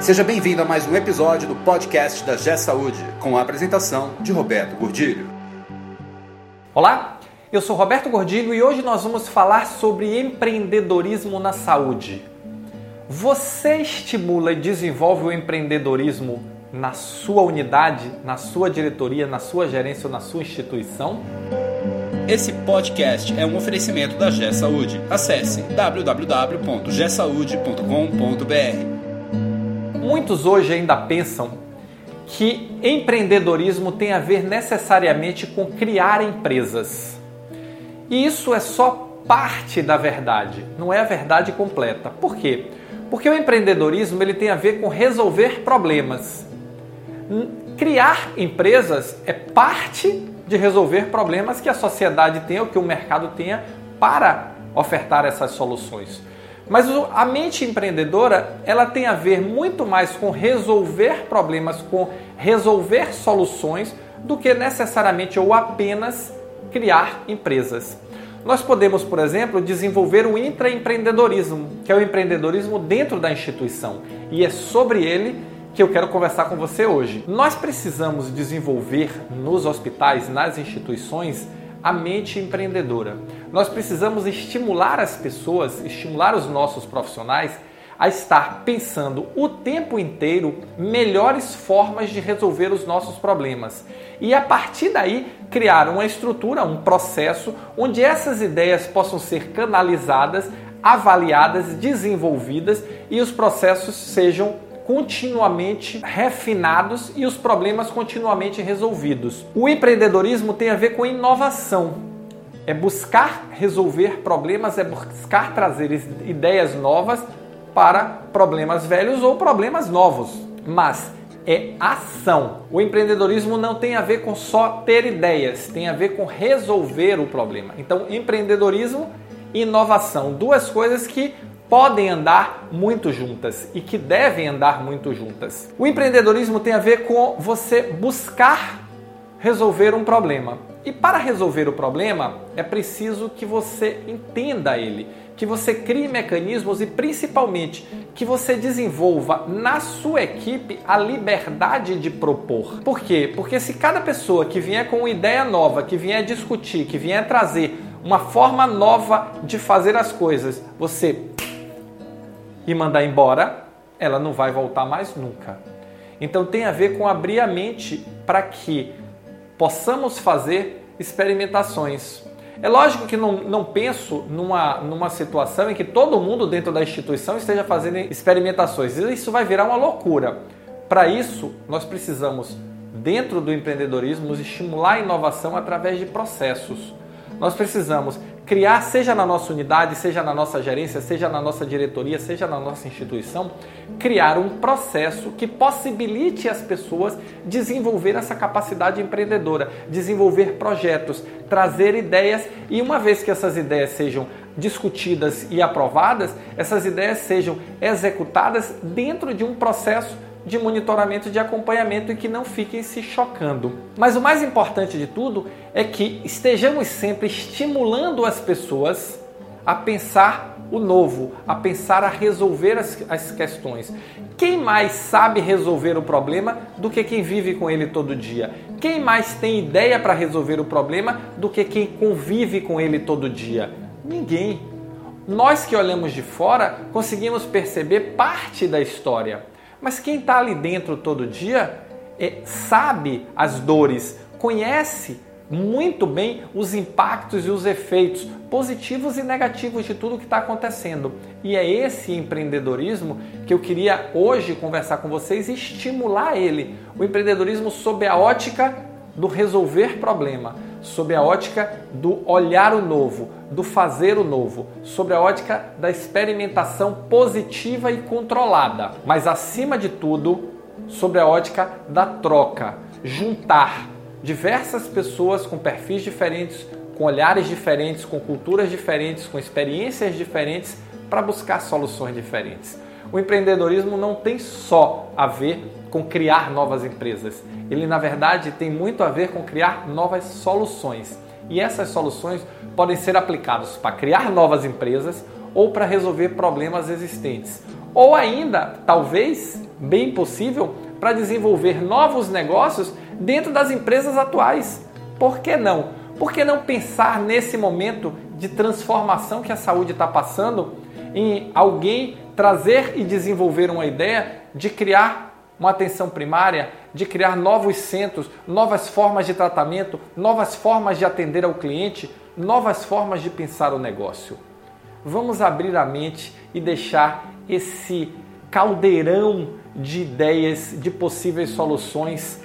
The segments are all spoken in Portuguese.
Seja bem-vindo a mais um episódio do podcast da G Saúde, com a apresentação de Roberto Gordilho. Olá, eu sou Roberto Gordilho e hoje nós vamos falar sobre empreendedorismo na saúde. Você estimula e desenvolve o empreendedorismo na sua unidade, na sua diretoria, na sua gerência ou na sua instituição? Esse podcast é um oferecimento da G Saúde. Acesse www.gsaude.com.br. Muitos hoje ainda pensam que empreendedorismo tem a ver necessariamente com criar empresas. E isso é só parte da verdade, não é a verdade completa. Por quê? Porque o empreendedorismo ele tem a ver com resolver problemas. Criar empresas é parte de resolver problemas que a sociedade tem ou que o mercado tenha para ofertar essas soluções. Mas a mente empreendedora, ela tem a ver muito mais com resolver problemas, com resolver soluções, do que necessariamente ou apenas criar empresas. Nós podemos, por exemplo, desenvolver o intraempreendedorismo, que é o empreendedorismo dentro da instituição. E é sobre ele que eu quero conversar com você hoje. Nós precisamos desenvolver nos hospitais, nas instituições, a mente empreendedora. Nós precisamos estimular as pessoas, estimular os nossos profissionais a estar pensando o tempo inteiro melhores formas de resolver os nossos problemas. E a partir daí criar uma estrutura, um processo onde essas ideias possam ser canalizadas, avaliadas, desenvolvidas e os processos sejam continuamente refinados e os problemas continuamente resolvidos. O empreendedorismo tem a ver com inovação. É buscar resolver problemas, é buscar trazer ideias novas para problemas velhos ou problemas novos. Mas é ação. O empreendedorismo não tem a ver com só ter ideias, tem a ver com resolver o problema. Então, empreendedorismo e inovação, duas coisas que podem andar muito juntas e que devem andar muito juntas. O empreendedorismo tem a ver com você buscar resolver um problema. E para resolver o problema, é preciso que você entenda ele, que você crie mecanismos e principalmente que você desenvolva na sua equipe a liberdade de propor. Por quê? Porque se cada pessoa que vier com uma ideia nova, que vier discutir, que vier trazer uma forma nova de fazer as coisas, você e mandar embora, ela não vai voltar mais nunca. Então tem a ver com abrir a mente para que possamos fazer experimentações. É lógico que não, não penso numa, numa situação em que todo mundo dentro da instituição esteja fazendo experimentações. Isso vai virar uma loucura. Para isso, nós precisamos, dentro do empreendedorismo, estimular a inovação através de processos. Nós precisamos criar, seja na nossa unidade, seja na nossa gerência, seja na nossa diretoria, seja na nossa instituição, criar um processo que possibilite as pessoas desenvolver essa capacidade empreendedora, desenvolver projetos, trazer ideias. E uma vez que essas ideias sejam discutidas e aprovadas, essas ideias sejam executadas dentro de um processo de monitoramento, de acompanhamento e que não fiquem se chocando. Mas o mais importante de tudo é que estejamos sempre estimulando as pessoas a pensar o novo, a pensar a resolver as, as questões. Quem mais sabe resolver o problema do que quem vive com ele todo dia? Quem mais tem ideia para resolver o problema do que quem convive com ele todo dia? Ninguém. Nós que olhamos de fora conseguimos perceber parte da história. Mas quem está ali dentro todo dia é, sabe as dores, conhece muito bem os impactos e os efeitos positivos e negativos de tudo que está acontecendo. E é esse empreendedorismo que eu queria hoje conversar com vocês e estimular ele. O empreendedorismo sob a ótica do resolver problema, sob a ótica do olhar o novo, do fazer o novo, sob a ótica da experimentação positiva e controlada, mas acima de tudo, sobre a ótica da troca, juntar diversas pessoas com perfis diferentes, com olhares diferentes, com culturas diferentes, com experiências diferentes para buscar soluções diferentes. O empreendedorismo não tem só a ver com criar novas empresas. Ele, na verdade, tem muito a ver com criar novas soluções. E essas soluções podem ser aplicadas para criar novas empresas ou para resolver problemas existentes. ou ainda, talvez, bem possível, para desenvolver novos negócios dentro das empresas atuais. Por que não? Por que não pensar nesse momento de transformação que a saúde está passando em alguém trazer e desenvolver uma ideia de criar uma atenção primária, de criar novos centros, novas formas de tratamento, novas formas de atender ao cliente, novas formas de pensar o negócio. Vamos abrir a mente e deixar esse caldeirão de ideias, de possíveis soluções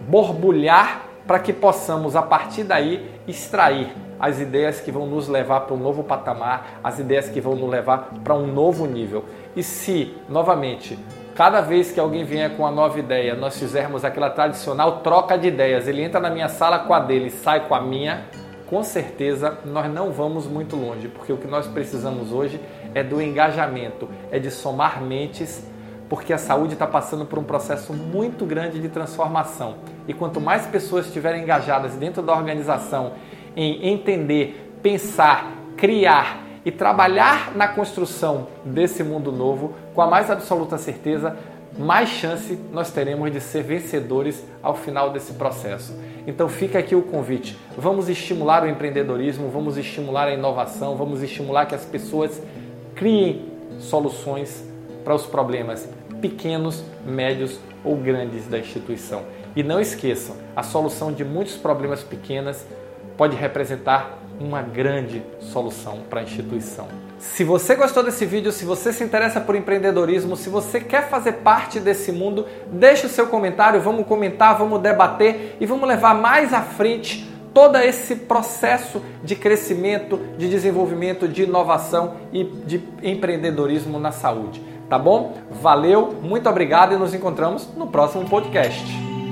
borbulhar para que possamos, a partir daí, extrair as ideias que vão nos levar para um novo patamar, as ideias que vão nos levar para um novo nível. E se, novamente, cada vez que alguém vier com uma nova ideia, nós fizermos aquela tradicional troca de ideias, ele entra na minha sala com a dele sai com a minha, com certeza nós não vamos muito longe, porque o que nós precisamos hoje é do engajamento, é de somar mentes, porque a saúde está passando por um processo muito grande de transformação. E quanto mais pessoas estiverem engajadas dentro da organização em entender, pensar, criar e trabalhar na construção desse mundo novo, com a mais absoluta certeza, mais chance nós teremos de ser vencedores ao final desse processo. Então fica aqui o convite. Vamos estimular o empreendedorismo, vamos estimular a inovação, vamos estimular que as pessoas criem soluções para os problemas pequenos, médios ou grandes da instituição. E não esqueçam, a solução de muitos problemas pequenos pode representar uma grande solução para a instituição. Se você gostou desse vídeo, se você se interessa por empreendedorismo, se você quer fazer parte desse mundo, deixe o seu comentário, vamos comentar, vamos debater e vamos levar mais à frente todo esse processo de crescimento, de desenvolvimento, de inovação e de empreendedorismo na saúde. Tá bom? Valeu, muito obrigado e nos encontramos no próximo podcast.